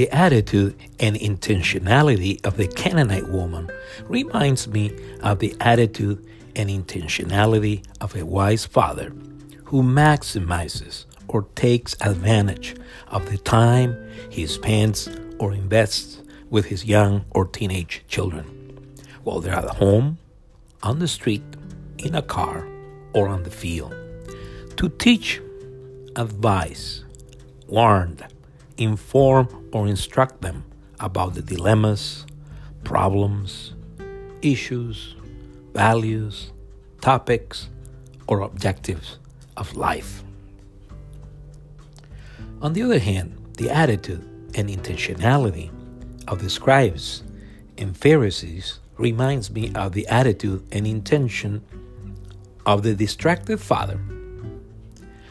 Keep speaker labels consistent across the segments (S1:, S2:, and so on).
S1: The attitude and intentionality of the Canaanite woman reminds me of the attitude and intentionality of a wise father who maximizes or takes advantage of the time he spends or invests with his young or teenage children while they're at home, on the street, in a car, or on the field. To teach, advise, warn, inform, or instruct them about the dilemmas, problems, issues, values, topics, or objectives of life. On the other hand, the attitude and intentionality of the scribes and Pharisees reminds me of the attitude and intention of the distracted father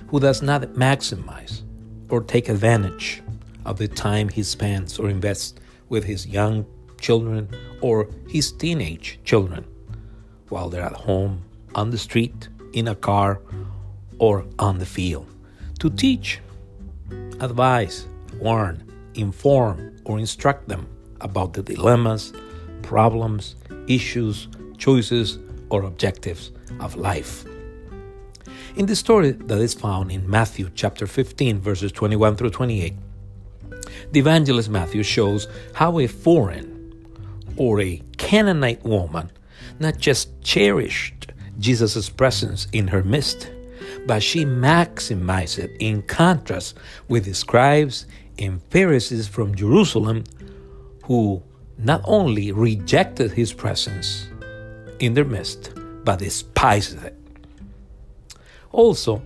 S1: who does not maximize or take advantage of the time he spends or invests with his young children or his teenage children while they're at home, on the street, in a car, or on the field. To teach, advise, warn, inform, or instruct them about the dilemmas, problems, issues, choices, or objectives of life. In the story that is found in Matthew chapter 15, verses 21 through 28, the evangelist Matthew shows how a foreign or a Canaanite woman not just cherished Jesus' presence in her midst, but she maximized it in contrast with the scribes and Pharisees from Jerusalem who not only rejected his presence in their midst, but despised it. Also,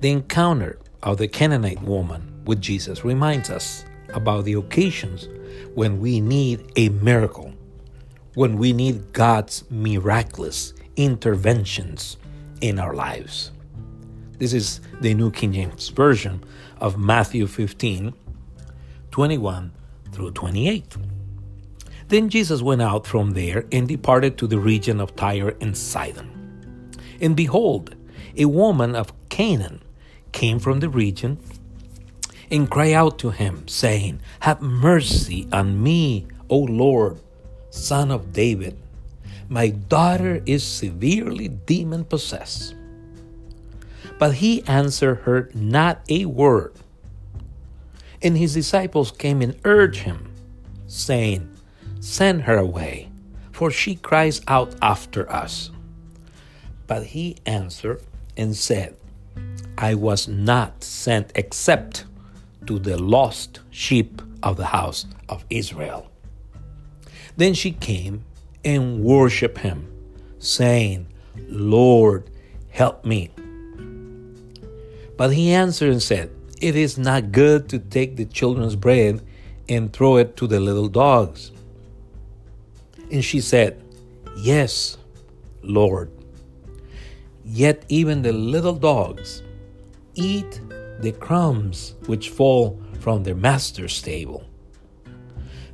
S1: the encounter of the Canaanite woman with Jesus reminds us about the occasions when we need a miracle, when we need God's miraculous interventions in our lives. This is the New King James Version of Matthew 15 21 through 28. Then Jesus went out from there and departed to the region of Tyre and Sidon. And behold, a woman of Canaan came from the region and cry out to him, saying, Have mercy on me, O Lord, son of David. My daughter is severely demon possessed. But he answered her not a word. And his disciples came and urged him, saying, Send her away, for she cries out after us. But he answered and said, I was not sent except to the lost sheep of the house of Israel. Then she came and worshiped him, saying, Lord, help me. But he answered and said, It is not good to take the children's bread and throw it to the little dogs. And she said, Yes, Lord. Yet even the little dogs eat the crumbs which fall from their master's table.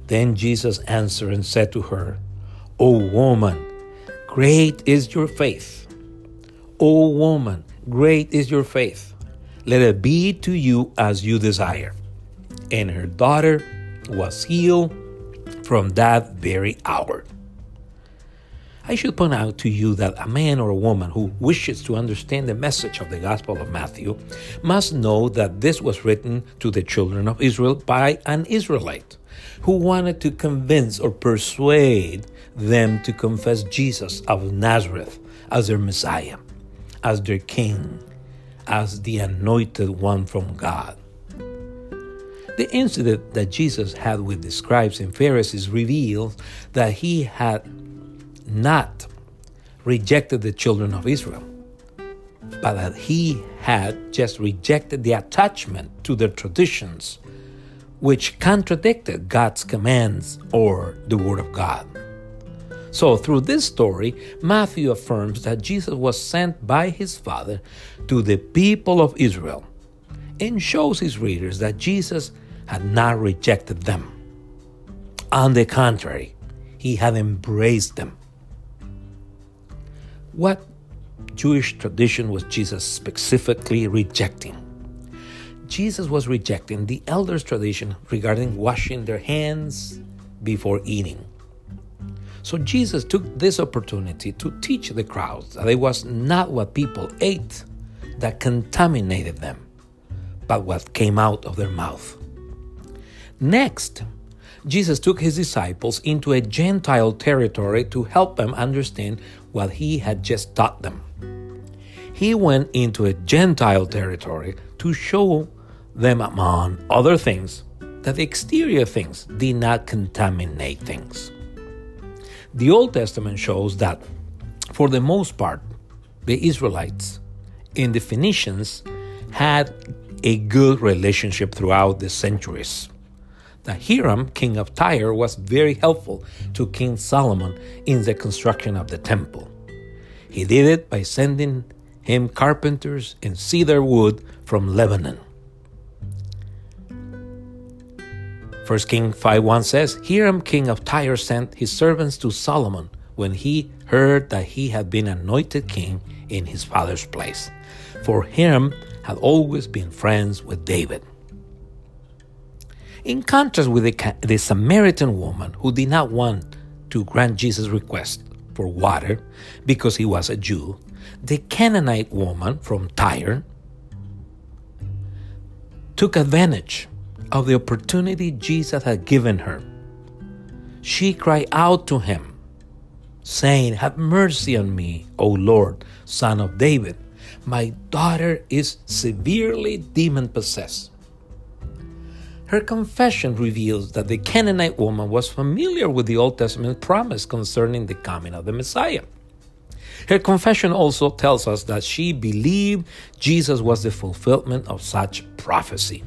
S1: Then Jesus answered and said to her, O woman, great is your faith. O woman, great is your faith. Let it be to you as you desire. And her daughter was healed from that very hour. I should point out to you that a man or a woman who wishes to understand the message of the Gospel of Matthew must know that this was written to the children of Israel by an Israelite who wanted to convince or persuade them to confess Jesus of Nazareth as their Messiah, as their King, as the anointed one from God. The incident that Jesus had with the scribes and Pharisees reveals that he had not rejected the children of Israel, but that he had just rejected the attachment to their traditions, which contradicted God's commands or the Word of God. So, through this story, Matthew affirms that Jesus was sent by his Father to the people of Israel and shows his readers that Jesus had not rejected them. On the contrary, he had embraced them. What Jewish tradition was Jesus specifically rejecting? Jesus was rejecting the elders' tradition regarding washing their hands before eating. So Jesus took this opportunity to teach the crowds that it was not what people ate that contaminated them, but what came out of their mouth. Next, Jesus took his disciples into a Gentile territory to help them understand what he had just taught them. He went into a Gentile territory to show them, among other things, that the exterior things did not contaminate things. The Old Testament shows that, for the most part, the Israelites and the Phoenicians had a good relationship throughout the centuries. The Hiram, king of Tyre, was very helpful to King Solomon in the construction of the temple. He did it by sending him carpenters and cedar wood from Lebanon. 1 King 5.1 says, Hiram king of Tyre sent his servants to Solomon when he heard that he had been anointed king in his father's place. For Hiram had always been friends with David. In contrast with the, the Samaritan woman who did not want to grant Jesus' request for water because he was a Jew, the Canaanite woman from Tyre took advantage of the opportunity Jesus had given her. She cried out to him, saying, Have mercy on me, O Lord, son of David. My daughter is severely demon possessed. Her confession reveals that the Canaanite woman was familiar with the Old Testament promise concerning the coming of the Messiah. Her confession also tells us that she believed Jesus was the fulfillment of such prophecy.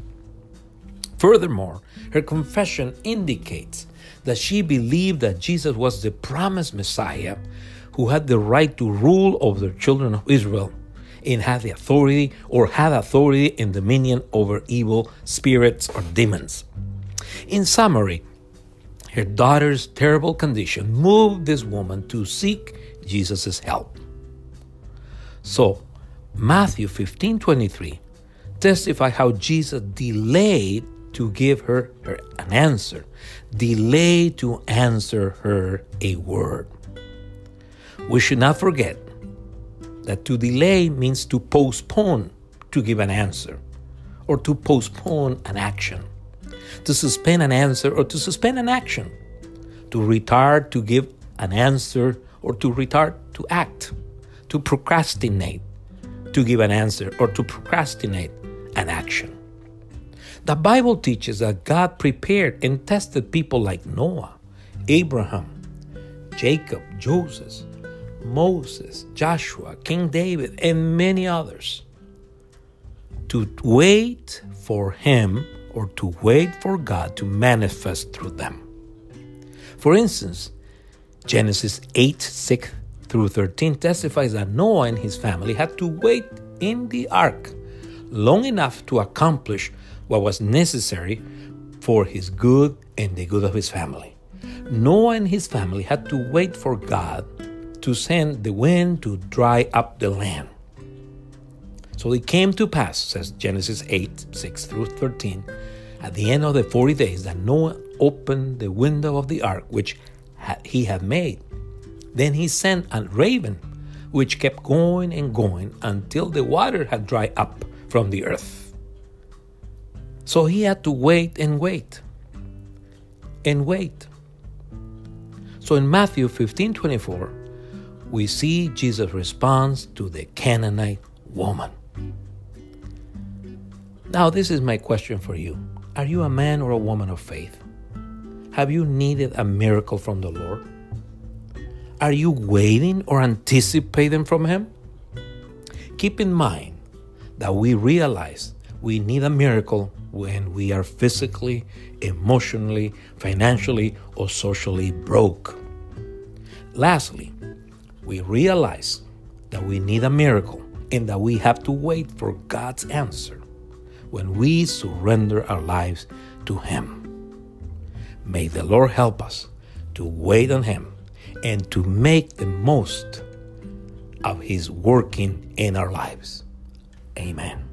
S1: Furthermore, her confession indicates that she believed that Jesus was the promised Messiah who had the right to rule over the children of Israel and had the authority or had authority and dominion over evil spirits or demons. In summary, her daughter's terrible condition moved this woman to seek Jesus' help. So, Matthew 15 23 testify how Jesus delayed to give her, her an answer, delay to answer her a word. We should not forget that to delay means to postpone to give an answer or to postpone an action, to suspend an answer or to suspend an action, to retard to give an answer or to retard to act, to procrastinate to give an answer or to procrastinate an action. The Bible teaches that God prepared and tested people like Noah, Abraham, Jacob, Joseph, Moses, Joshua, King David, and many others to wait for Him or to wait for God to manifest through them. For instance, Genesis 8 6 through 13 testifies that Noah and his family had to wait in the ark long enough to accomplish what was necessary for his good and the good of his family. Noah and his family had to wait for God to send the wind to dry up the land. So it came to pass, says Genesis 8 6 through 13, at the end of the 40 days that Noah opened the window of the ark which he had made. Then he sent a raven which kept going and going until the water had dried up from the earth. So he had to wait and wait and wait. So in Matthew 15 24, we see Jesus' response to the Canaanite woman. Now, this is my question for you Are you a man or a woman of faith? Have you needed a miracle from the Lord? Are you waiting or anticipating from Him? Keep in mind that we realize we need a miracle when we are physically, emotionally, financially, or socially broke. Lastly, we realize that we need a miracle and that we have to wait for God's answer when we surrender our lives to Him. May the Lord help us to wait on Him and to make the most of His working in our lives. Amen.